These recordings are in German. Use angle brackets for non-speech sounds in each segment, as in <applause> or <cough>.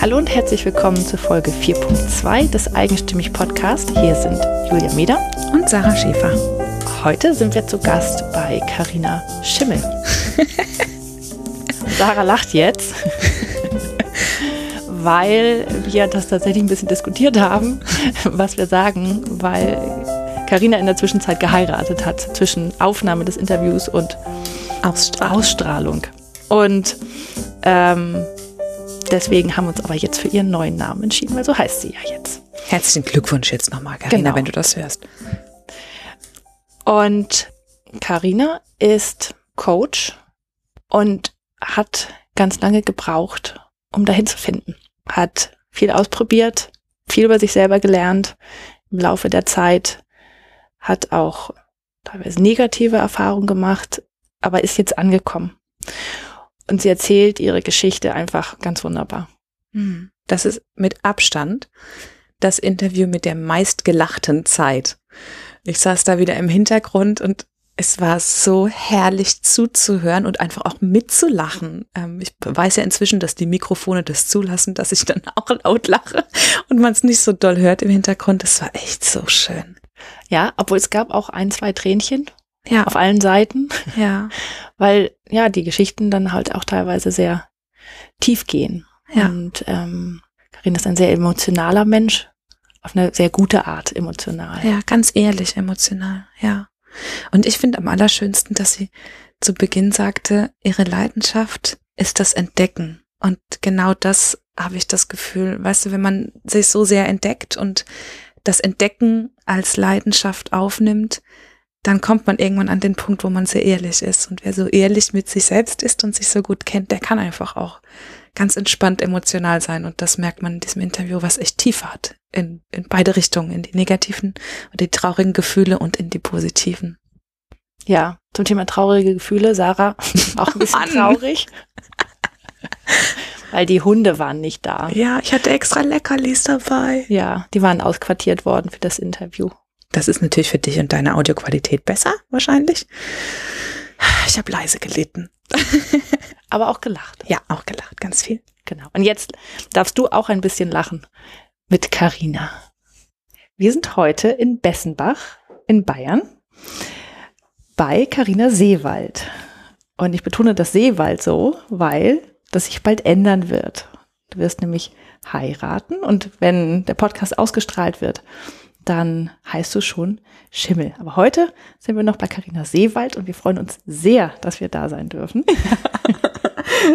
Hallo und herzlich willkommen zu Folge 4.2 des Eigenstimmig Podcast. Hier sind Julia Meder und Sarah Schäfer. Heute sind wir zu Gast bei Karina Schimmel. <laughs> Sarah lacht jetzt, weil wir das tatsächlich ein bisschen diskutiert haben, was wir sagen, weil Karina in der Zwischenzeit geheiratet hat zwischen Aufnahme des Interviews und Ausstrahlung. Ausstrahlung. Und ähm, deswegen haben wir uns aber jetzt für ihren neuen Namen entschieden, weil so heißt sie ja jetzt. Herzlichen Glückwunsch jetzt nochmal, Karina, Genau. wenn du das hörst. Und Karina ist Coach und hat ganz lange gebraucht, um dahin zu finden. Hat viel ausprobiert, viel über sich selber gelernt im Laufe der Zeit, hat auch teilweise negative Erfahrungen gemacht, aber ist jetzt angekommen. Und sie erzählt ihre Geschichte einfach ganz wunderbar. Hm. Das ist mit Abstand das Interview mit der meistgelachten Zeit. Ich saß da wieder im Hintergrund und es war so herrlich zuzuhören und einfach auch mitzulachen. Ähm, ich weiß ja inzwischen, dass die Mikrofone das zulassen, dass ich dann auch laut lache und man es nicht so doll hört im Hintergrund. Das war echt so schön. Ja, obwohl es gab auch ein, zwei Tränchen Ja, auf allen Seiten. ja, <laughs> weil ja die Geschichten dann halt auch teilweise sehr tief gehen. Ja. Und ähm, Karin ist ein sehr emotionaler Mensch, auf eine sehr gute Art emotional. ja, ganz ehrlich, emotional, ja. Und ich finde am allerschönsten, dass sie zu Beginn sagte, ihre Leidenschaft ist das Entdecken. Und genau das habe ich das Gefühl, weißt du, wenn man sich so sehr entdeckt und das Entdecken als Leidenschaft aufnimmt, dann kommt man irgendwann an den Punkt, wo man sehr ehrlich ist. Und wer so ehrlich mit sich selbst ist und sich so gut kennt, der kann einfach auch ganz entspannt emotional sein. Und das merkt man in diesem Interview, was echt tief hat. In, in beide Richtungen, in die negativen und die traurigen Gefühle und in die positiven. Ja, zum Thema traurige Gefühle, Sarah, <laughs> auch ein bisschen traurig. Weil die Hunde waren nicht da. Ja, ich hatte extra Leckerlis dabei. Ja, die waren ausquartiert worden für das Interview. Das ist natürlich für dich und deine Audioqualität besser, wahrscheinlich. Ich habe leise gelitten. <laughs> Aber auch gelacht. Ja, auch gelacht, ganz viel. Genau. Und jetzt darfst du auch ein bisschen lachen mit Karina. Wir sind heute in Bessenbach in Bayern bei Karina Seewald. Und ich betone das Seewald so, weil das sich bald ändern wird. Du wirst nämlich heiraten und wenn der Podcast ausgestrahlt wird, dann heißt du schon Schimmel. Aber heute sind wir noch bei Karina Seewald und wir freuen uns sehr, dass wir da sein dürfen. <laughs>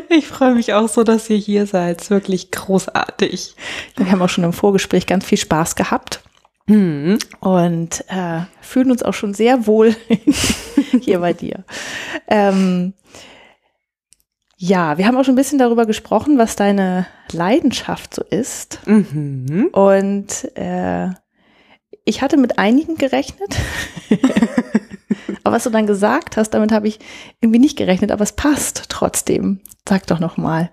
Ich freue mich auch so, dass ihr hier seid. Wirklich großartig. Wir haben auch schon im Vorgespräch ganz viel Spaß gehabt. Hm. und äh, fühlen uns auch schon sehr wohl <laughs> hier bei dir. Ähm, ja, wir haben auch schon ein bisschen darüber gesprochen, was deine Leidenschaft so ist. Mhm. Und äh, ich hatte mit einigen gerechnet. <laughs> aber was du dann gesagt hast, damit habe ich irgendwie nicht gerechnet, aber es passt trotzdem. Sag doch noch mal,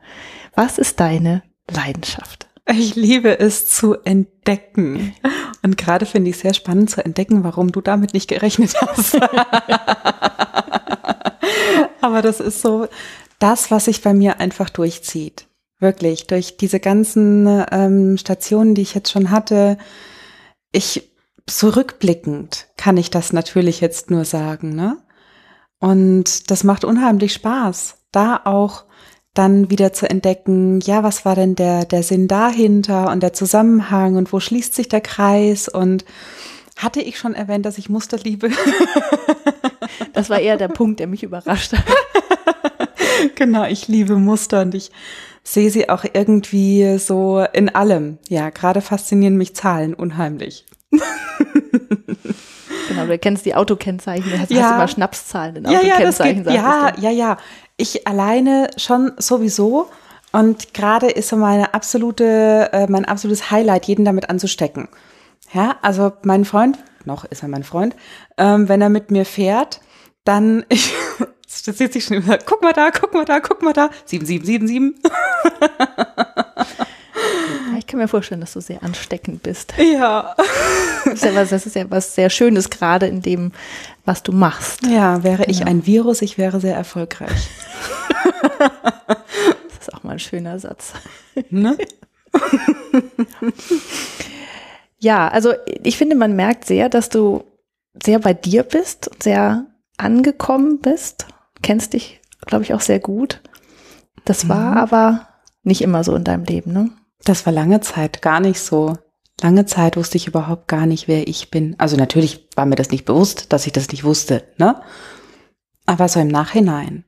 was ist deine Leidenschaft? Ich liebe es zu entdecken. Und gerade finde ich es sehr spannend zu entdecken, warum du damit nicht gerechnet hast. <laughs> Aber das ist so das, was sich bei mir einfach durchzieht. Wirklich, durch diese ganzen ähm, Stationen, die ich jetzt schon hatte. Ich, so rückblickend kann ich das natürlich jetzt nur sagen, ne? Und das macht unheimlich Spaß, da auch dann wieder zu entdecken, ja, was war denn der, der Sinn dahinter und der Zusammenhang und wo schließt sich der Kreis und hatte ich schon erwähnt, dass ich Muster liebe? <laughs> Das war eher der Punkt, der mich überrascht hat. <laughs> genau, ich liebe Muster und ich sehe sie auch irgendwie so in allem. Ja, gerade faszinieren mich Zahlen unheimlich. <laughs> Genau, du kennst die Autokennzeichen, du hast, Ja. hast immer Schnapszahlen in Ja, ja, Autokennzeichen. geht, ja, ja, ja. Ich alleine schon sowieso. Und gerade ist so meine absolute, äh, mein absolutes Highlight, jeden damit anzustecken. Ja, also mein Freund, noch ist er mein Freund, ähm, wenn er mit mir fährt, dann, <laughs> ich, das sieht sich schon immer, guck mal da, guck mal da, guck mal da, 7777. <laughs> Ich kann mir vorstellen, dass du sehr ansteckend bist. Ja. Das ist ja was, das ist ja was sehr Schönes, gerade in dem, was du machst. Ja, wäre ich Genau. ein Virus, ich wäre sehr erfolgreich. <laughs> Das ist auch mal ein schöner Satz. Ne? <laughs> ja, also ich finde, man merkt sehr, dass du sehr bei dir bist, sehr angekommen bist. Kennst dich, glaube ich, auch sehr gut. Das war mhm. aber nicht immer so in deinem Leben, ne? Das war lange Zeit gar nicht so. Lange Zeit wusste ich überhaupt gar nicht, wer ich bin. Also natürlich war mir das nicht bewusst, dass ich das nicht wusste, ne? Aber so im Nachhinein.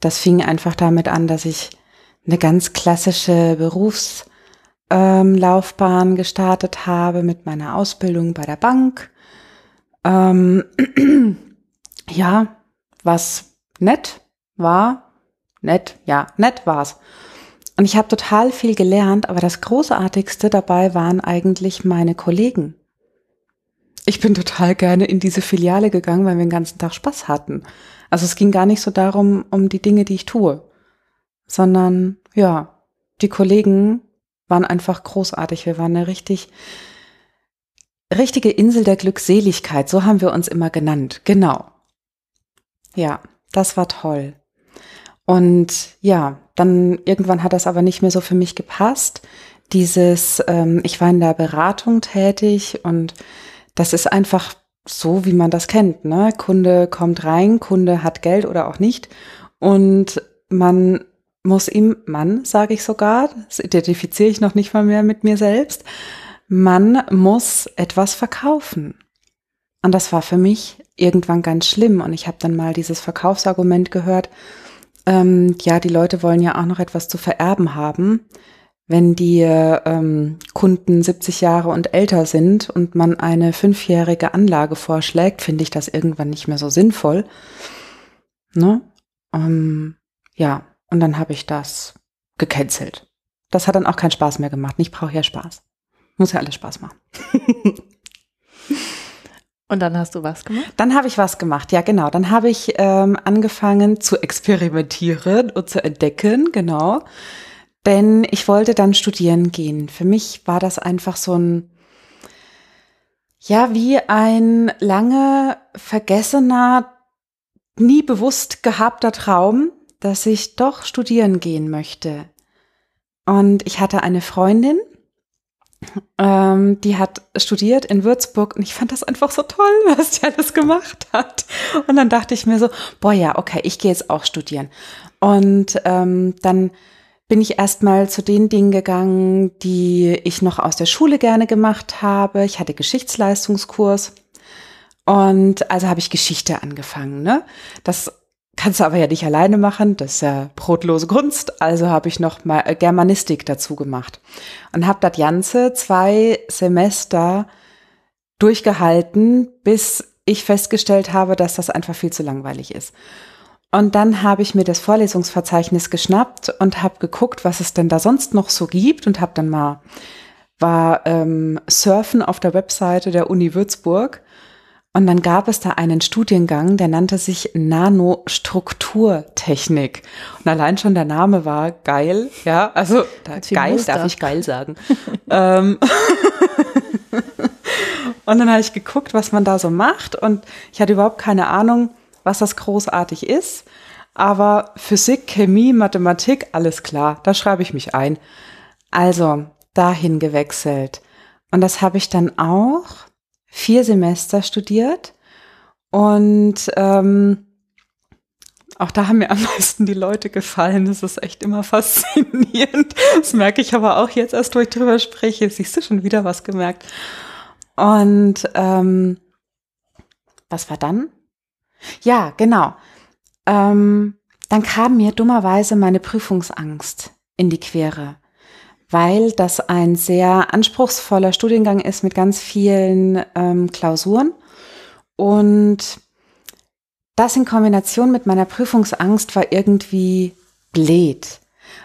Das fing einfach damit an, dass ich eine ganz klassische Berufslaufbahn gestartet habe mit meiner Ausbildung bei der Bank. Ähm, <clears throat> ja, was nett war, nett, ja, nett war's. Und ich habe total viel gelernt, aber das Großartigste dabei waren eigentlich meine Kollegen. Ich bin total gerne in diese Filiale gegangen, weil wir den ganzen Tag Spaß hatten. Also es ging gar nicht so darum, um die Dinge, die ich tue, sondern ja, die Kollegen waren einfach großartig. Wir waren eine richtig, richtige Insel der Glückseligkeit. So haben wir uns immer genannt. Genau. Ja, das war toll. Und ja, dann irgendwann hat das aber nicht mehr so für mich gepasst. Dieses, ähm, ich war in der Beratung tätig und das ist einfach so, wie man das kennt. Ne? Kunde kommt rein, Kunde hat Geld oder auch nicht und man muss ihm, Mann, sage ich sogar, das identifiziere ich noch nicht mal mehr mit mir selbst, man muss etwas verkaufen. Und das war für mich irgendwann ganz schlimm. Und ich habe dann mal dieses Verkaufsargument gehört, ähm, ja, die Leute wollen ja auch noch etwas zu vererben haben. Wenn die ähm, Kunden 70 Jahre und älter sind und man eine fünfjährige Anlage vorschlägt, finde ich das irgendwann nicht mehr so sinnvoll. Ne? Ähm, ja, und dann habe ich das gecancelt. Das hat dann auch keinen Spaß mehr gemacht. Ich brauche ja Spaß. Muss ja alles Spaß machen. <laughs> Und dann hast du was gemacht? Dann habe ich was gemacht, ja genau. Dann habe ich ähm, angefangen zu experimentieren und zu entdecken, genau. Denn ich wollte dann studieren gehen. Für mich war das einfach so ein, ja, wie ein lange vergessener, nie bewusst gehabter Traum, dass ich doch studieren gehen möchte. Und ich hatte eine Freundin, ähm, die hat studiert in Würzburg und ich fand das einfach so toll, <laughs> was die alles gemacht hat. Und dann dachte ich mir so, boah ja, okay, ich gehe jetzt auch studieren. Und ähm, dann bin ich erstmal zu den Dingen gegangen, die ich noch aus der Schule gerne gemacht habe. Ich hatte Geschichtsleistungskurs und also habe ich Geschichte angefangen. Ne? Das Kannst du aber ja nicht alleine machen, das ist ja brotlose Kunst. Also habe ich noch mal äh, Germanistik dazu gemacht und habe das Ganze zwei Semester durchgehalten, bis ich festgestellt habe, dass das einfach viel zu langweilig ist. Und dann habe ich mir das Vorlesungsverzeichnis geschnappt und habe geguckt, was es denn da sonst noch so gibt und habe dann mal war ähm, surfen auf der Webseite der Uni Würzburg und dann gab es da einen Studiengang, der nannte sich Nanostrukturtechnik. Und allein schon der Name war geil, ja, also da, geil, Muster. darf ich geil sagen. <laughs> Ähm, <laughs> und dann habe ich geguckt, was man da so macht und ich hatte überhaupt keine Ahnung, was das großartig ist. Aber Physik, Chemie, Mathematik, alles klar, da schreibe ich mich ein. Also dahin gewechselt. Und das habe ich dann auch vier Semester studiert und ähm, auch da haben mir am <laughs> meisten die Leute gefallen. Das ist echt immer faszinierend. Das merke ich aber auch jetzt erst, wo ich drüber spreche. Siehst du schon wieder was gemerkt. Und ähm, was war dann? Ja, genau. Ähm, dann kam mir dummerweise meine Prüfungsangst in die Quere weil das ein sehr anspruchsvoller Studiengang ist mit ganz vielen ähm, Klausuren. Und das in Kombination mit meiner Prüfungsangst war irgendwie blöd.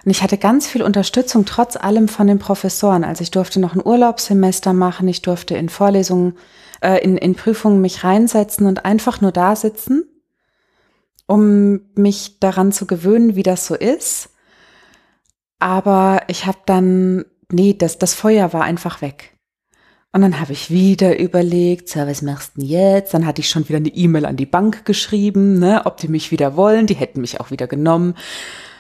Und ich hatte ganz viel Unterstützung trotz allem von den Professoren. Also ich durfte noch ein Urlaubssemester machen, ich durfte in Vorlesungen, äh, in, in Prüfungen mich reinsetzen und einfach nur da sitzen, um mich daran zu gewöhnen, wie das so ist. Aber ich habe dann, nee, das, das Feuer war einfach weg. Und dann habe ich wieder überlegt, so, was machst du denn jetzt? Dann hatte ich schon wieder eine E-Mail an die Bank geschrieben, ne, ob die mich wieder wollen. Die hätten mich auch wieder genommen.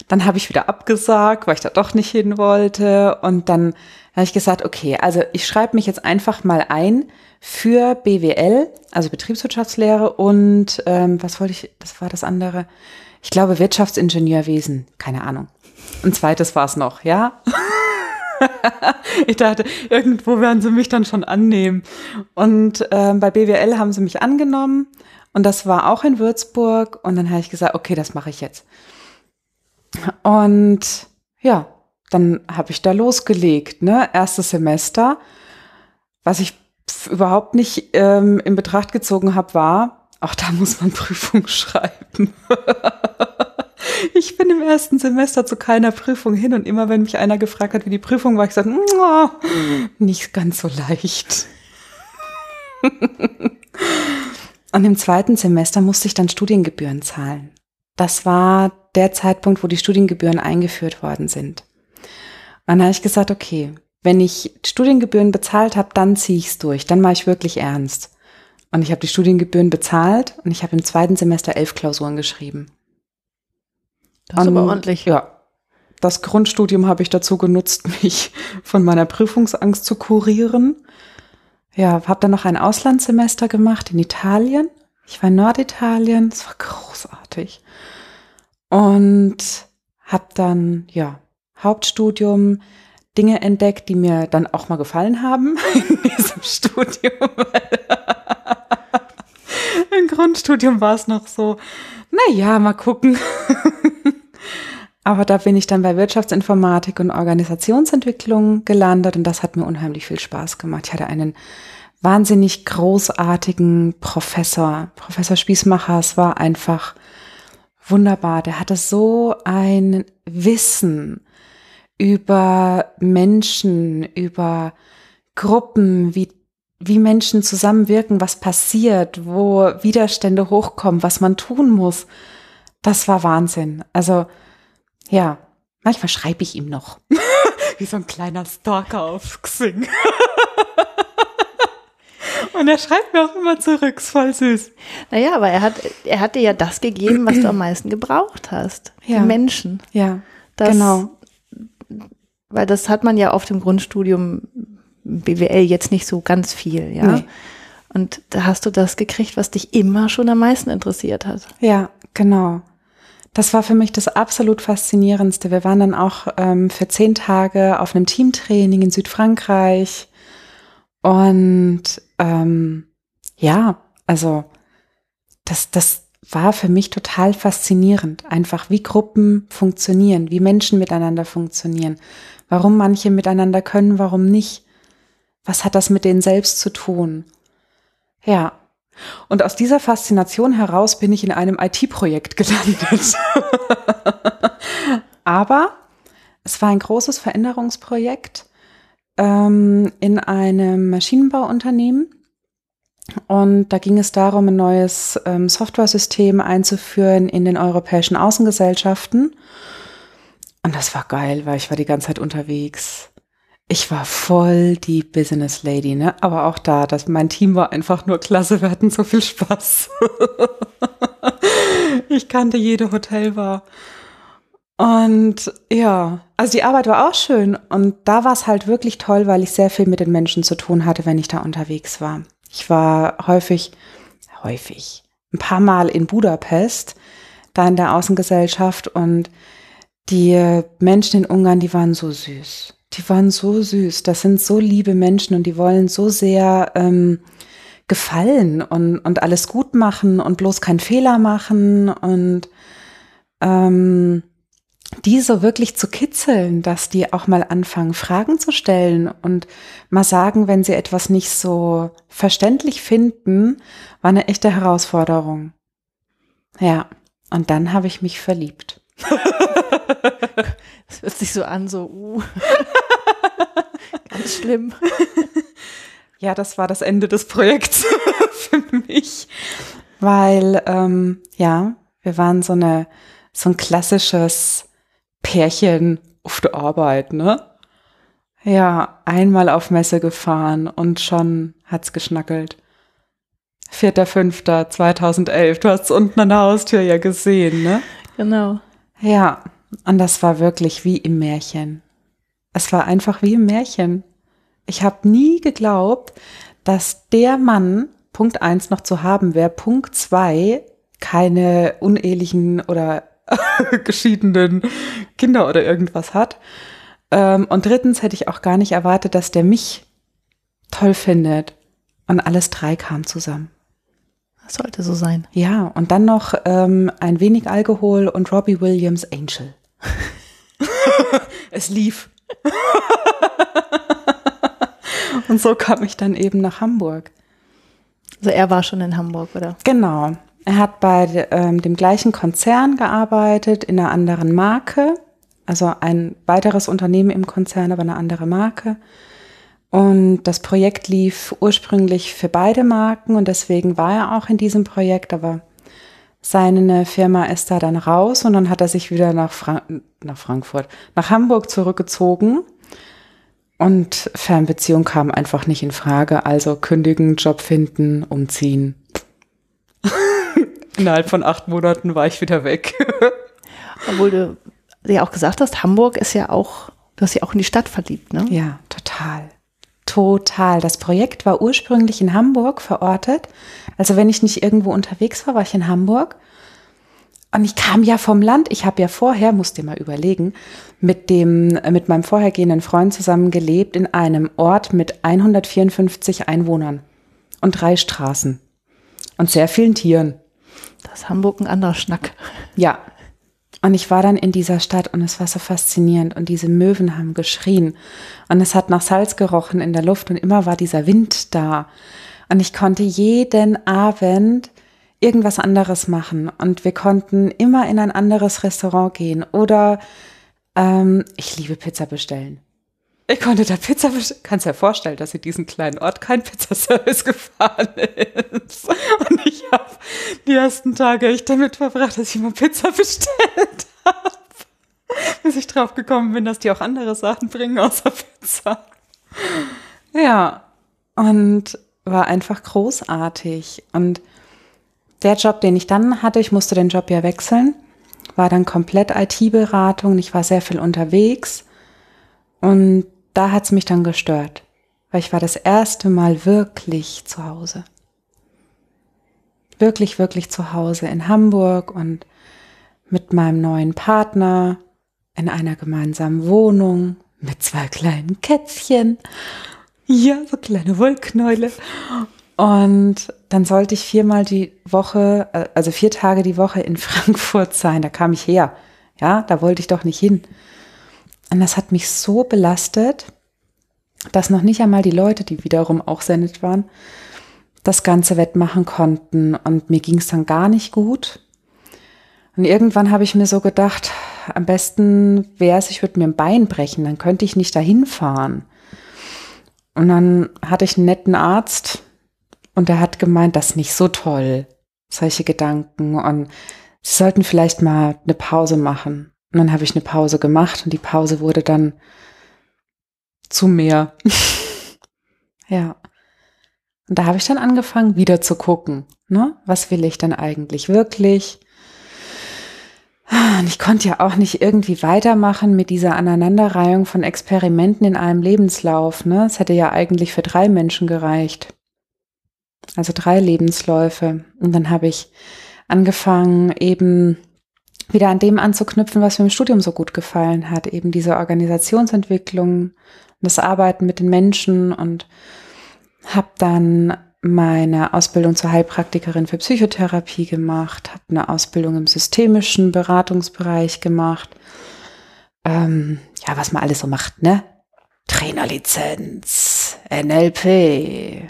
Dann habe ich wieder abgesagt, weil ich da doch nicht hin wollte. Und dann habe ich gesagt, okay, also ich schreibe mich jetzt einfach mal ein für BWL, also Betriebswirtschaftslehre und ähm, was wollte ich, das war das andere, ich glaube Wirtschaftsingenieurwesen, keine Ahnung. Ein zweites war es noch, ja. <laughs> ich dachte, irgendwo werden sie mich dann schon annehmen. Und ähm, bei BWL haben sie mich angenommen und das war auch in Würzburg. Und dann habe ich gesagt, okay, das mache ich jetzt. Und ja, dann habe ich da losgelegt, ne? Erstes Semester. Was ich überhaupt nicht ähm, in Betracht gezogen habe, war, auch da muss man <laughs> Prüfung schreiben. Ich bin im ersten Semester zu keiner Prüfung hin und immer wenn mich einer gefragt hat, wie die Prüfung war, ich sagte, oh, nicht ganz so leicht. <laughs> und im zweiten Semester musste ich dann Studiengebühren zahlen. Das war der Zeitpunkt, wo die Studiengebühren eingeführt worden sind. Und dann habe ich gesagt, okay, wenn ich Studiengebühren bezahlt habe, dann ziehe ich es durch, dann mache ich wirklich ernst. Und ich habe die Studiengebühren bezahlt und ich habe im zweiten Semester elf Klausuren geschrieben. Das ist aber ordentlich. Ja. Das Grundstudium habe ich dazu genutzt, <laughs> mich von meiner Prüfungsangst zu kurieren. Ja, habe dann noch ein Auslandssemester gemacht in Italien. Ich war in Norditalien, es war großartig. Und habe dann, ja, Hauptstudium Dinge entdeckt, die mir dann auch mal gefallen haben <laughs> in diesem Studium. <laughs> Im Grundstudium war es noch so, na ja, mal gucken. Aber da bin ich dann bei Wirtschaftsinformatik und Organisationsentwicklung gelandet und das hat mir unheimlich viel Spaß gemacht. Ich hatte einen wahnsinnig großartigen Professor. Professor Spießmacher, es war einfach wunderbar. Der hatte so ein Wissen über Menschen, über Gruppen, wie, wie Menschen zusammenwirken, was passiert, wo Widerstände hochkommen, was man tun muss. Das war Wahnsinn. Also, ja, manchmal schreibe ich ihm noch. <laughs> wie so ein kleiner Stalker auf Xing. <laughs> Und er schreibt mir auch immer zurück, ist voll süß. Naja, aber er hat, er hat dir ja das gegeben, was du am meisten gebraucht hast. Ja. Die Menschen. Ja, das, genau. Weil das hat man ja auf dem Grundstudium BWL jetzt nicht so ganz viel, ja. Nee. Und da hast du das gekriegt, was dich immer schon am meisten interessiert hat. Ja, genau. Das war für mich das absolut Faszinierendste. Wir waren dann auch ähm, für zehn Tage auf einem Teamtraining in Südfrankreich. Und ähm, ja, also das, das war für mich total faszinierend. Einfach wie Gruppen funktionieren, wie Menschen miteinander funktionieren, warum manche miteinander können, warum nicht. Was hat das mit denen selbst zu tun? Ja. Und aus dieser Faszination heraus bin ich in einem IT-Projekt gelandet. <laughs> Aber es war ein großes Veränderungsprojekt ähm, in einem Maschinenbauunternehmen. Und da ging es darum, ein neues ähm, Software-System einzuführen in den europäischen Außengesellschaften. Und das war geil, weil ich war die ganze Zeit unterwegs. Ich war voll die Business Lady, ne? Aber auch da, das, mein Team war einfach nur klasse. Wir hatten so viel Spaß. <laughs> ich kannte jede Hotelbar. Und ja, also die Arbeit war auch schön. Und da war es halt wirklich toll, weil ich sehr viel mit den Menschen zu tun hatte, wenn ich da unterwegs war. Ich war häufig, häufig, ein paar Mal in Budapest, da in der Außengesellschaft und die Menschen in Ungarn, die waren so süß. Die waren so süß. Das sind so liebe Menschen und die wollen so sehr ähm, gefallen und, und alles gut machen und bloß keinen Fehler machen und ähm, die so wirklich zu kitzeln, dass die auch mal anfangen, Fragen zu stellen und mal sagen, wenn sie etwas nicht so verständlich finden, war eine echte Herausforderung. Ja, und dann habe ich mich verliebt. <laughs> Das hört sich so an, so, uh. Ganz schlimm. <laughs> Ja, das war das Ende des Projekts <laughs> für mich, weil, ähm, ja, wir waren so eine, so ein klassisches Pärchen auf der Arbeit, ne? Ja, einmal auf Messe gefahren und schon hat's geschnackelt. 4.5.2011, du hast unten an der Haustür ja gesehen, ne? Genau. Ja, und das war wirklich wie im Märchen. Es war einfach wie im Märchen. Ich habe nie geglaubt, dass der Mann Punkt eins noch zu haben wäre, Punkt zwei keine unehelichen oder <laughs> geschiedenen Kinder oder irgendwas hat. Ähm, und drittens hätte ich auch gar nicht erwartet, dass der mich toll findet. Und alles drei kam zusammen. Das sollte so sein. Ja, und dann noch ähm, ein wenig Alkohol und Robbie Williams Angel. <laughs> es lief. <laughs> und so kam ich dann eben nach Hamburg. Also er war schon in Hamburg, oder? Genau. Er hat bei ähm, dem gleichen Konzern gearbeitet, in einer anderen Marke. Also ein weiteres Unternehmen im Konzern, aber eine andere Marke. Und das Projekt lief ursprünglich für beide Marken und deswegen war er auch in diesem Projekt, aber seine Firma ist da dann raus und dann hat er sich wieder nach, Frank nach Frankfurt, nach Hamburg zurückgezogen. Und Fernbeziehung kam einfach nicht in Frage. Also kündigen, Job finden, umziehen. <laughs> Innerhalb von acht Monaten war ich wieder weg. <laughs> Obwohl du ja auch gesagt hast, Hamburg ist ja auch, du hast ja auch in die Stadt verliebt, ne? Ja, total. Total. Das Projekt war ursprünglich in Hamburg verortet. Also wenn ich nicht irgendwo unterwegs war, war ich in Hamburg. Und ich kam ja vom Land. Ich habe ja vorher, musst dir mal überlegen, mit dem, mit meinem vorhergehenden Freund zusammen gelebt in einem Ort mit 154 Einwohnern und drei Straßen und sehr vielen Tieren. Das ist Hamburg ein anderer Schnack. Ja. Und ich war dann in dieser Stadt und es war so faszinierend und diese Möwen haben geschrien und es hat nach Salz gerochen in der Luft und immer war dieser Wind da. Und ich konnte jeden Abend irgendwas anderes machen und wir konnten immer in ein anderes Restaurant gehen oder ähm, ich liebe Pizza bestellen. Ich konnte da Pizza bestellen. Kannst dir vorstellen, dass in diesem kleinen Ort kein Pizzaservice <laughs> gefahren ist. Und ich habe die ersten Tage echt damit verbracht, dass ich mal Pizza bestellt habe. Bis ich drauf gekommen bin, dass die auch andere Sachen bringen außer Pizza. Ja, und war einfach großartig. Und der Job, den ich dann hatte, ich musste den Job ja wechseln, war dann komplett IT-Beratung. Ich war sehr viel unterwegs. Und da hat's mich dann gestört, weil ich war das erste Mal wirklich zu Hause. Wirklich, wirklich zu Hause in Hamburg und mit meinem neuen Partner in einer gemeinsamen Wohnung mit zwei kleinen Kätzchen. Ja, so kleine Wollknäule. Und dann sollte ich viermal die Woche, äh, also vier Tage die Woche in <laughs> Frankfurt sein. Da kam ich her. Ja, da wollte ich doch nicht hin. Und das hat mich so belastet, dass noch nicht einmal die Leute, die wiederum auch sehr nett waren, das Ganze wettmachen konnten. Und mir ging es dann gar nicht gut. Und irgendwann habe ich mir so gedacht, am besten wäre es, ich würde mir ein Bein brechen, dann könnte ich nicht dahin fahren. Und dann hatte ich einen netten Arzt und der hat gemeint, das ist nicht so toll, solche Gedanken. Und sie sollten vielleicht mal eine Pause machen. Und dann habe ich eine Pause gemacht und die Pause wurde dann zu mehr. <laughs> ja. Und da habe ich dann angefangen, wieder zu gucken. Ne? Was will ich denn eigentlich wirklich? Und ich konnte ja auch nicht irgendwie weitermachen mit dieser Aneinanderreihung von Experimenten in einem Lebenslauf. Ne? Es hätte ja eigentlich für drei Menschen gereicht. Also drei Lebensläufe. Und dann habe ich angefangen, eben wieder an dem anzuknüpfen, was mir im Studium so gut gefallen hat, eben diese Organisationsentwicklung, das Arbeiten mit den Menschen und habe dann meine Ausbildung zur Heilpraktikerin für Psychotherapie gemacht, habe eine Ausbildung im systemischen Beratungsbereich gemacht. Ähm, ja, was man alles so macht, ne? Trainerlizenz, NLP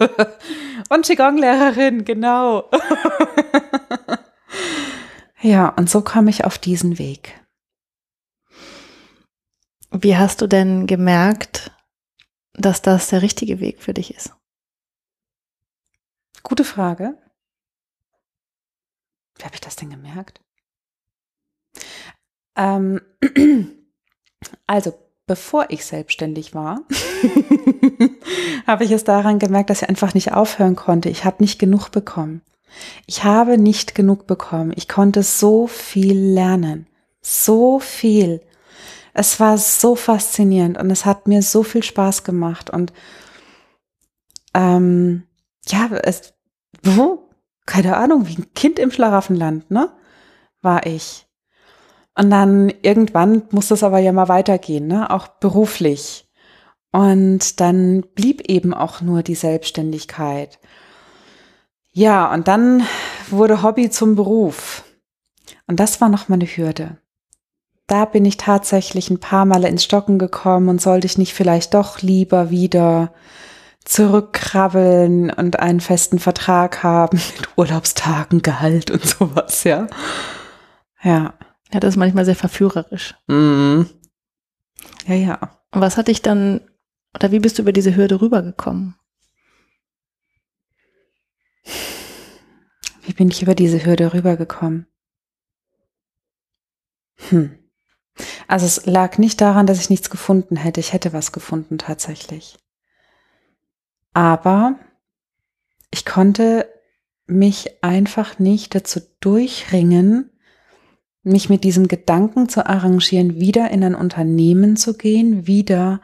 <laughs> und Qigong-Lehrerin, genau. <laughs> Ja, und so kam ich auf diesen Weg. Wie hast du denn gemerkt, dass das der richtige Weg für dich ist? Gute Frage. Wie habe ich das denn gemerkt? Ähm, <clears throat> also, bevor ich selbstständig war, <laughs> habe ich es daran gemerkt, dass ich einfach nicht aufhören konnte. Ich habe nicht genug bekommen. Ich habe nicht genug bekommen. Ich konnte so viel lernen. so viel. Es war so faszinierend und es hat mir so viel Spaß gemacht und ähm, ja, es, wo? Keine Ahnung, wie ein Kind im Schlaraffenland, ne? War ich. Und dann irgendwann muss das aber ja mal weitergehen, ne? Auch beruflich. Und dann blieb eben auch nur die Selbstständigkeit. Ja, und dann wurde Hobby zum Beruf. Und das war noch mal eine Hürde. Da bin ich tatsächlich ein paar Male ins Stocken gekommen und sollte ich nicht vielleicht doch lieber wieder zurückkrabbeln und einen festen Vertrag haben <laughs> mit Urlaubstagen, Gehalt und sowas, ja. Ja. Ja, das ist manchmal sehr verführerisch. Mhm. Ja, ja. Und was hat dich dann, oder wie bist du über diese Hürde rübergekommen? Wie bin ich über diese Hürde rübergekommen? Hm. Also es lag nicht daran, dass ich nichts gefunden hätte. Ich hätte was gefunden tatsächlich. Aber ich konnte mich einfach nicht dazu durchringen, mich mit diesem Gedanken zu arrangieren, wieder in ein Unternehmen zu gehen, wieder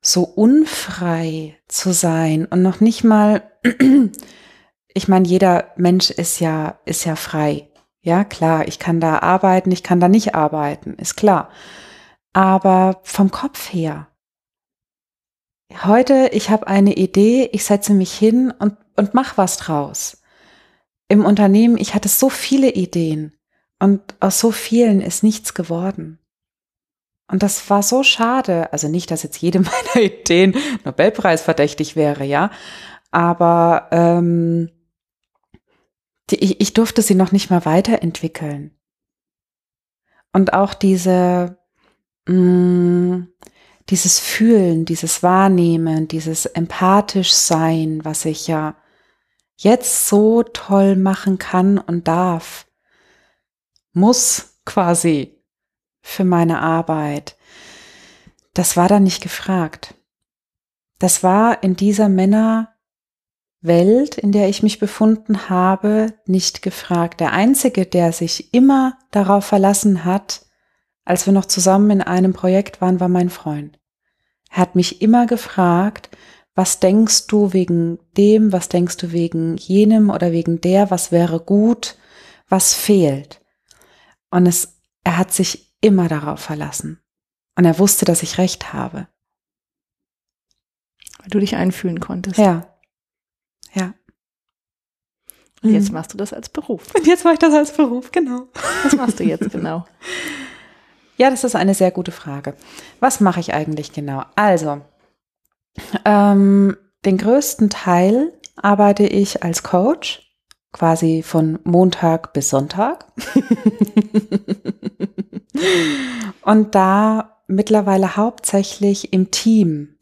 so unfrei zu sein und noch nicht mal, ich meine, jeder Mensch ist ja, ist ja frei. Ja, klar, ich kann da arbeiten, ich kann da nicht arbeiten, ist klar. Aber vom Kopf her, heute, ich habe eine Idee, ich setze mich hin und, und mach was draus. Im Unternehmen, ich hatte so viele Ideen und aus so vielen ist nichts geworden. Und das war so schade. Also nicht, dass jetzt jede <laughs> meiner Ideen Nobelpreis verdächtig wäre, ja. Aber ähm, die, ich, ich durfte sie noch nicht mal weiterentwickeln. Und auch diese, mh, mm, dieses Fühlen, dieses Wahrnehmen, dieses empathisch Sein, was ich ja jetzt so toll machen kann und darf, muss quasi für meine Arbeit. Das war da nicht gefragt. Das war in dieser Männerwelt, in der ich mich befunden habe, nicht gefragt. Der Einzige, der sich immer darauf verlassen hat, als wir noch zusammen in einem Projekt waren, war mein Freund. Er hat mich immer gefragt, was denkst du wegen dem, was denkst du wegen jenem oder wegen der, was wäre gut, was fehlt. Und es, er hat sich immer darauf verlassen. Und er wusste, dass ich recht habe. Weil du dich einfühlen konntest. Ja. Und jetzt mhm. machst du das als Beruf. Und jetzt mache ich das als Beruf, genau. Was machst du jetzt genau? <laughs> Ja, das ist eine sehr gute Frage. Was mache ich eigentlich genau? Also, ähm, den größten Teil arbeite ich als Coach, quasi von Montag bis Sonntag. <laughs> Und da mittlerweile hauptsächlich im Team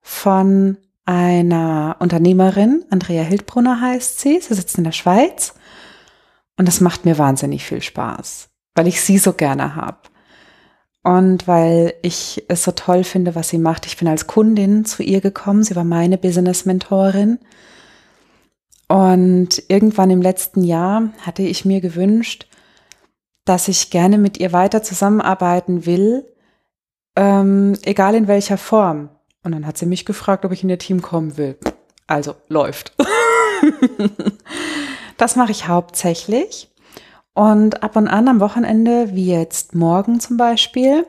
von einer Unternehmerin, Andrea Hildbrunner heißt sie, sie sitzt in der Schweiz. Und das macht mir wahnsinnig viel Spaß, weil ich sie so gerne habe. Und weil ich es so toll finde, was sie macht. Ich bin als Kundin zu ihr gekommen. Sie war meine Business-Mentorin. Und irgendwann im letzten Jahr hatte ich mir gewünscht, dass ich gerne mit ihr weiter zusammenarbeiten will, ähm, egal in welcher Form. Und dann hat sie mich gefragt, ob ich in ihr Team kommen will. Also läuft. <laughs> das mache ich hauptsächlich. Und ab und an am Wochenende, wie jetzt morgen zum Beispiel,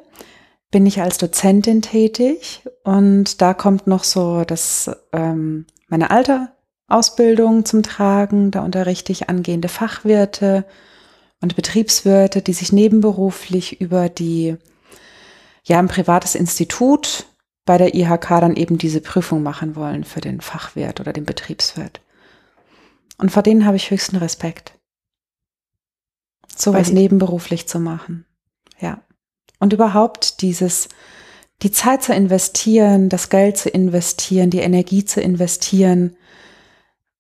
bin ich als Dozentin tätig und da kommt noch so das ähm, meine alte Ausbildung zum Tragen. Da unterrichte ich angehende Fachwirte und Betriebswirte, die sich nebenberuflich über die ja ein privates Institut bei der IHK dann eben diese Prüfung machen wollen für den Fachwirt oder den Betriebswirt. Und vor denen habe ich höchsten Respekt sowas nebenberuflich zu machen. Ja. Und überhaupt dieses, die Zeit zu investieren, das Geld zu investieren, die Energie zu investieren,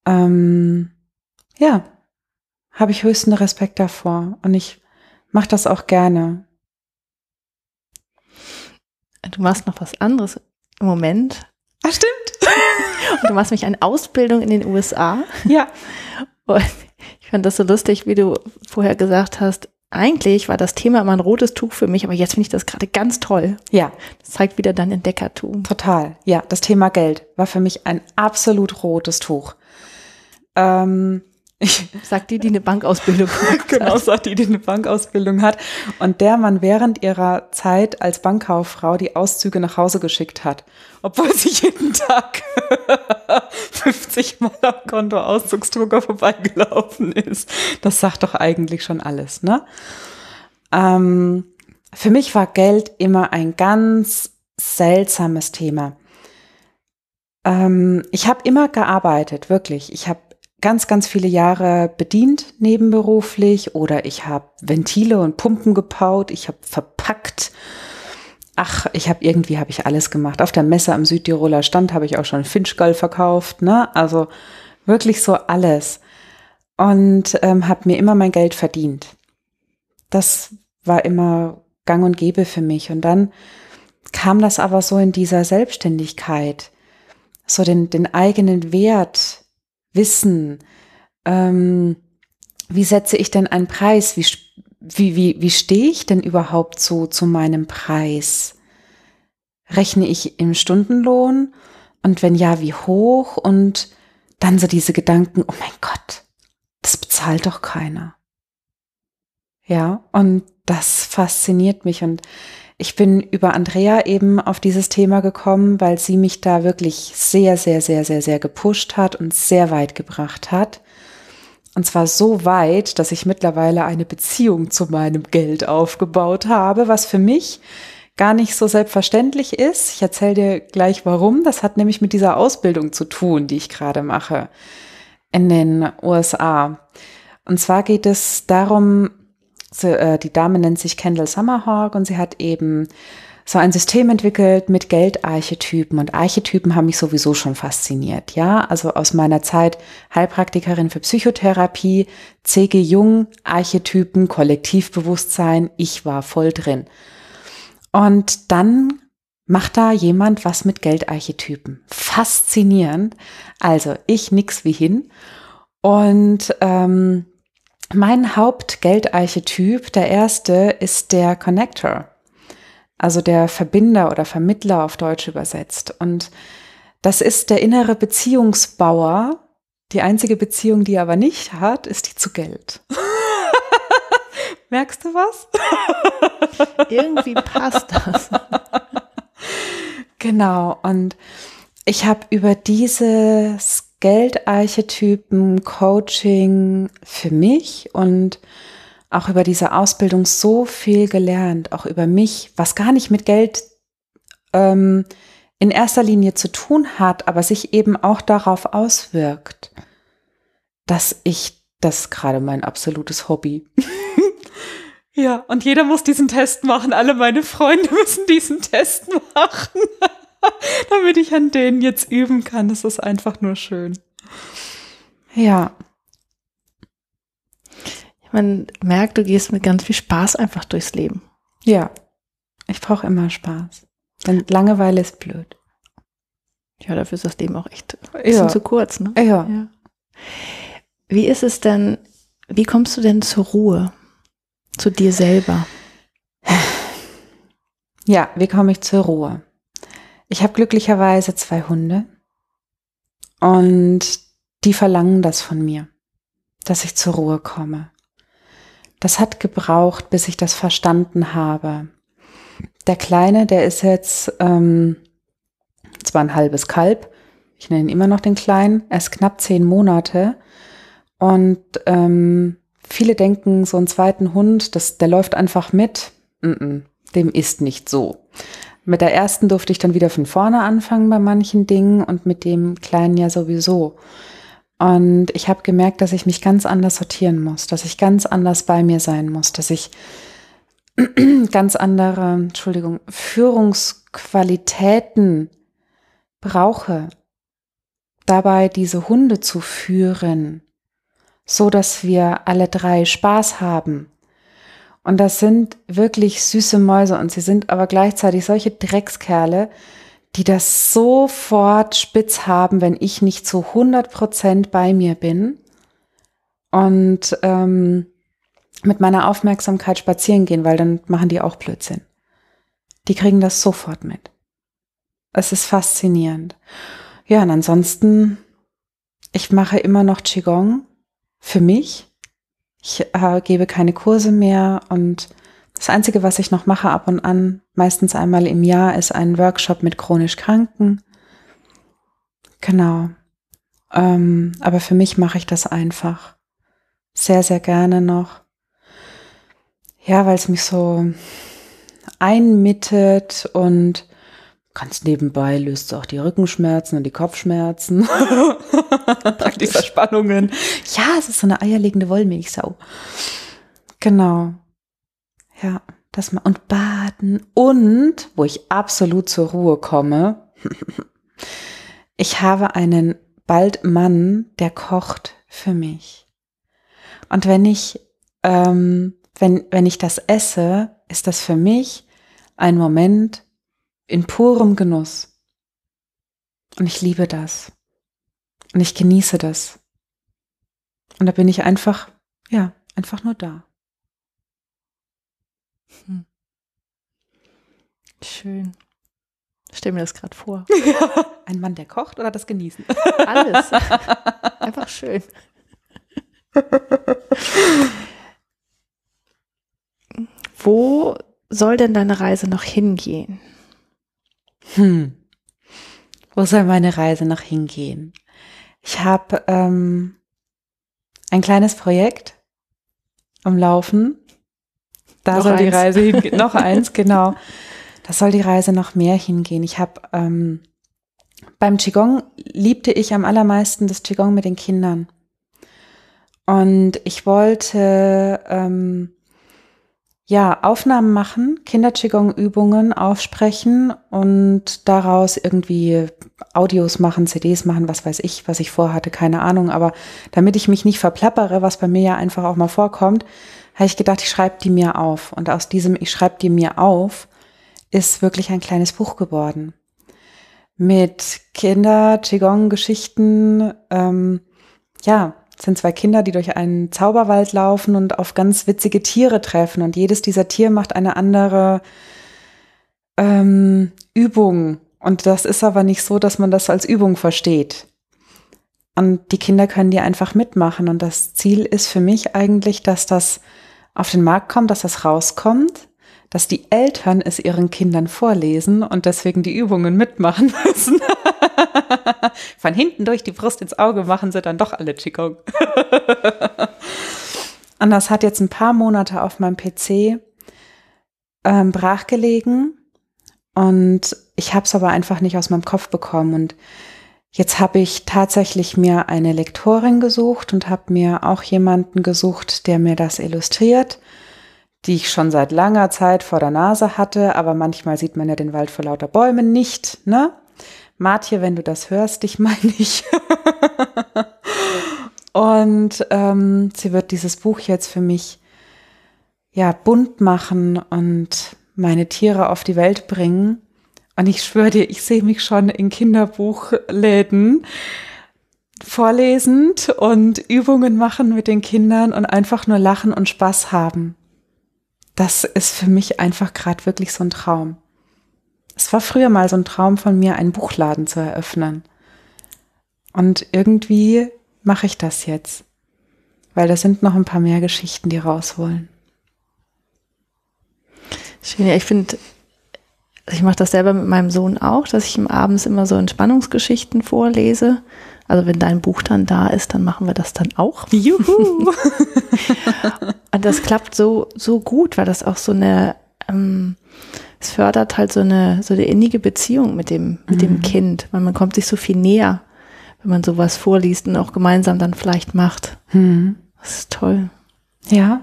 ähm, ja, habe ich höchsten Respekt davor. Und ich mache das auch gerne. Du machst noch was anderes im Moment. Ah, stimmt. Und du machst mich eine Ausbildung in den USA. Ja. Und ich fand das so lustig, wie du vorher gesagt hast, eigentlich war das Thema immer ein rotes Tuch für mich, aber jetzt finde ich das gerade ganz toll. Ja. Das zeigt wieder dein Entdeckertum. Total. Ja, das Thema Geld war für mich ein absolut rotes Tuch. Ähm, ich sagt die, die eine Bankausbildung <laughs> hat. genau, sagt die, die eine Bankausbildung hat. Und der man während ihrer Zeit als Bankkauffrau die Auszüge nach Hause geschickt hat. Obwohl sie jeden Tag <laughs> 50 Mal am Konto Auszugsdrucker vorbeigelaufen ist. Das sagt doch eigentlich schon alles, ne? Ähm, für mich war Geld immer ein ganz seltsames Thema. Ähm, ich habe immer gearbeitet, wirklich. Ich habe ganz, ganz viele Jahre bedient nebenberuflich oder ich habe Ventile und Pumpen gepaut, ich habe verpackt. Ach, ich habe irgendwie habe ich alles gemacht. Auf der Messe am Südtiroler Stand habe ich auch schon Finchgall verkauft, ne? Also wirklich so alles und ähm, habe mir immer mein Geld verdient. Das war immer Gang und Gäbe für mich und dann kam das aber so in dieser Selbstständigkeit, so den den eigenen Wert wissen, ähm, wie setze ich denn einen Preis? Wie, wie, wie, wie stehe ich denn überhaupt so zu meinem Preis? Rechne ich im Stundenlohn? Und wenn ja, wie hoch? Und dann so diese Gedanken, oh mein Gott, das bezahlt doch keiner. Ja, und das fasziniert mich und ich bin über Andrea eben auf dieses Thema gekommen, weil sie mich da wirklich sehr, sehr, sehr, sehr, sehr gepusht hat und sehr weit gebracht hat. Und zwar so weit, dass ich mittlerweile eine Beziehung zu meinem Geld aufgebaut habe, was für mich gar nicht so selbstverständlich ist. Ich erzähle dir gleich warum. Das hat nämlich mit dieser Ausbildung zu tun, die ich gerade mache in den USA. Und zwar geht es darum, die Dame nennt sich Kendall Summerhawk und sie hat eben so ein System entwickelt mit Geldarchetypen und Archetypen haben mich sowieso schon fasziniert, ja? Also aus meiner Zeit Heilpraktikerin für Psychotherapie, C.G. Jung, Archetypen, Kollektivbewusstsein, ich war voll drin. Und dann macht da jemand was mit Geldarchetypen. Faszinierend. Also ich nix wie hin. Und ähm, mein Hauptgeldarchetyp, der erste, ist der Connector, also der Verbinder oder Vermittler auf Deutsch übersetzt. Und das ist der innere Beziehungsbauer. Die einzige Beziehung, die er aber nicht hat, ist die zu Geld. <laughs> Merkst du was? <laughs> Irgendwie passt das. genau. Und ich habe über dieses Geldarchetypen, Coaching für mich und auch über diese Ausbildung so viel gelernt, auch über mich, was gar nicht mit Geld ähm, in erster Linie zu tun hat, aber sich eben auch darauf auswirkt, dass ich das gerade mein absolutes Hobby. <laughs> ja, und jeder muss diesen Test machen. Alle meine Freunde müssen diesen Test machen. <laughs> <laughs> damit ich an denen jetzt üben kann. Das ist einfach nur schön. Ja. Man merkt, du gehst mit ganz viel Spaß einfach durchs Leben. Ja. Ich brauche immer Spaß. Denn Langeweile ist blöd. Ja, dafür ist das Leben auch echt ein bisschen ja. zu kurz, ne? Ja. ja. Wie ist es denn, wie kommst du denn zur Ruhe? Zu dir selber? Ja, wie komme ich zur Ruhe? Ich habe glücklicherweise zwei Hunde und die verlangen das von mir, dass ich zur Ruhe komme. Das hat gebraucht, bis ich das verstanden habe. Der Kleine, der ist jetzt ähm, zwar ein halbes Kalb, ich nenne ihn immer noch den Kleinen, er ist knapp zehn Monate und ähm, viele denken, so einen zweiten Hund, das, der läuft einfach mit. Mm -mm, dem ist nicht so. Mit der ersten durfte ich dann wieder von vorne anfangen bei manchen Dingen und mit dem kleinen ja sowieso. Und ich habe gemerkt, dass ich mich ganz anders sortieren muss, dass ich ganz anders bei mir sein muss, dass ich <clears throat> ganz andere, Entschuldigung, Führungsqualitäten brauche, dabei diese Hunde zu führen, so dass wir alle drei Spaß haben und das sind wirklich süße Mäuse und sie sind aber gleichzeitig solche Dreckskerle, die das sofort spitz haben, wenn ich nicht zu 100 Prozent bei mir bin. Und ähm, mit meiner Aufmerksamkeit spazieren gehen, weil dann machen die auch Blödsinn. Die kriegen das sofort mit. Es ist faszinierend. Ja, und ansonsten, ich mache immer noch Qigong für mich. Ich äh, gebe keine Kurse mehr und das Einzige, was ich noch mache ab und an, meistens einmal im Jahr, ist ein Workshop mit chronisch Kranken. Genau. Ähm, aber für mich mache ich das einfach sehr, sehr gerne noch. Ja, weil es mich so einmittet und ganz nebenbei löst es auch die Rückenschmerzen und die Kopfschmerzen. <laughs> Praktisch Verspannungen. Ja, es ist so eine eierlegende Wollmilchsau. Genau. Ja, das mal. Und baden. Und, wo ich absolut zur Ruhe komme, <laughs> ich habe einen bald Mann, der kocht für mich. Und wenn ich, ähm, wenn, wenn ich das esse, ist das für mich ein Moment in purem Genuss. Und ich liebe das. Und ich genieße das. Und da bin ich einfach, ja, einfach nur da. Hm. Schön. Stell mir das gerade vor. <laughs> Ein Mann, der kocht oder das Genießen? Alles. <laughs> Einfach schön. Wo soll denn deine Reise noch hingehen? Hm. Wo soll meine Reise noch hingehen? Ich habe ähm, ein kleines Projekt am Laufen. Da Noch soll die eins. Reise hingehen. <laughs> noch eins, genau. Da soll die Reise noch mehr hingehen. Ich habe ähm, beim Qigong liebte ich am allermeisten das Qigong mit den Kindern. Und ich wollte ähm, ja Aufnahmen machen, Kinder-Qigong-Übungen aufsprechen und daraus irgendwie Audios machen, CDs machen, was weiß ich, was ich vorhatte, keine Ahnung. Aber damit ich mich nicht verplappere, was bei mir ja einfach auch mal vorkommt, habe ich gedacht, ich schreibe die mir auf. Und aus diesem Ich schreibe die mir auf ist wirklich ein kleines Buch geworden. Mit Kinder-Qigong-Geschichten, ähm, ja, sind zwei Kinder, die durch einen Zauberwald laufen und auf ganz witzige Tiere treffen. Und jedes dieser Tiere macht eine andere ähm, Übung. Und das ist aber nicht so, dass man das als Übung versteht. Und die Kinder können die einfach mitmachen. Und das Ziel ist für mich eigentlich, dass das auf den Markt kommt, dass das rauskommt, dass die Eltern es ihren Kindern vorlesen und deswegen die Übungen mitmachen <laughs> müssen. Von hinten durch die Brust ins Auge machen sie dann doch alle Qigong. und das hat jetzt ein paar Monate auf meinem PC ähm, brachgelegen und ich habe es aber einfach nicht aus meinem Kopf bekommen und Jetzt habe ich tatsächlich mir eine Lektorin gesucht und habe mir auch jemanden gesucht, der mir das illustriert, die ich schon seit langer Zeit vor der Nase hatte, aber manchmal sieht man ja den Wald vor lauter Bäumen nicht, ne? Martje, wenn du das hörst, dich <laughs> meine ich. und ähm, sie wird dieses Buch jetzt für mich ja bunt machen und meine Tiere auf die Welt bringen. Und ich schwöre dir, ich sehe mich schon in Kinderbuchläden vorlesend und Übungen machen mit den Kindern und einfach nur lachen und Spaß haben. Das ist für mich einfach gerade wirklich so ein Traum. Es war früher mal so ein Traum von mir, einen Buchladen zu eröffnen. Und irgendwie mache ich das jetzt, weil da sind noch ein paar mehr Geschichten, die raus wollen. Schön, ja, ich finde, ich mache das selber mit meinem Sohn auch, dass ich ihm abends immer so Entspannungsgeschichten vorlese. Also wenn dein Buch dann da ist, dann machen wir das dann auch. <laughs> Juhu! Und das klappt so, so gut, weil das auch so eine, ähm, es fördert halt so eine, so eine innige Beziehung mit dem, mit dem Kind, weil man kommt sich so viel näher, wenn man sowas vorliest und auch gemeinsam dann vielleicht macht. Hm. Das ist toll. Ja,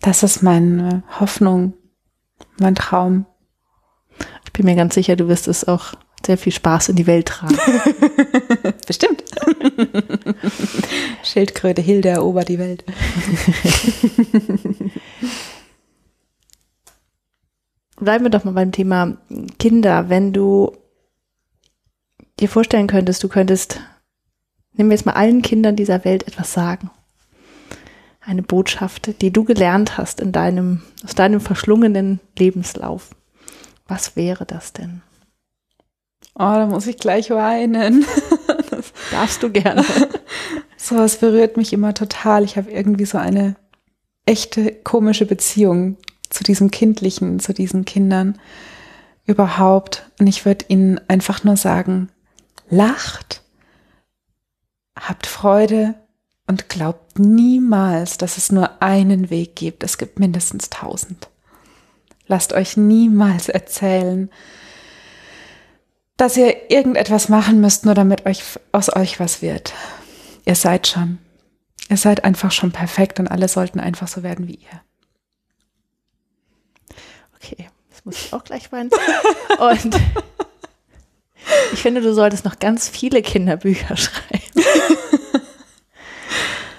das ist meine Hoffnung, mein Traum. Ich bin mir ganz sicher, du wirst es auch sehr viel Spaß in die Welt tragen. <laughs> Bestimmt. <laughs> Schildkröte Hilde erobert die Welt. <laughs> Bleiben wir doch mal beim Thema Kinder. Wenn du dir vorstellen könntest, du könntest, nehmen wir jetzt mal allen Kindern dieser Welt etwas sagen. eine Botschaft, die du gelernt hast in deinem, aus deinem verschlungenen Lebenslauf. Was wäre das denn? Oh, da muss ich gleich weinen. Das <laughs> darfst du gerne. <laughs> So, es berührt mich immer total. Ich habe irgendwie so eine echte komische Beziehung zu diesem Kindlichen, zu diesen Kindern überhaupt. Und ich würde ihnen einfach nur sagen, lacht, habt Freude und glaubt niemals, dass es nur einen Weg gibt. Es gibt mindestens tausend. Lasst euch niemals erzählen, dass ihr irgendetwas machen müsst, nur damit euch aus euch was wird. Ihr seid schon. Ihr seid einfach schon perfekt und alle sollten einfach so werden wie ihr. Okay, das muss ich auch gleich weinen. Und <laughs> ich finde, du solltest noch ganz viele Kinderbücher schreiben.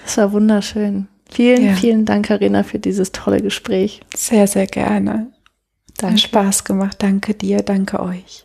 Das war wunderschön. Vielen, Ja. vielen Dank, Karina, für dieses tolle Gespräch. Sehr, sehr gerne. Danke. Hat Spaß gemacht. Danke dir, danke euch.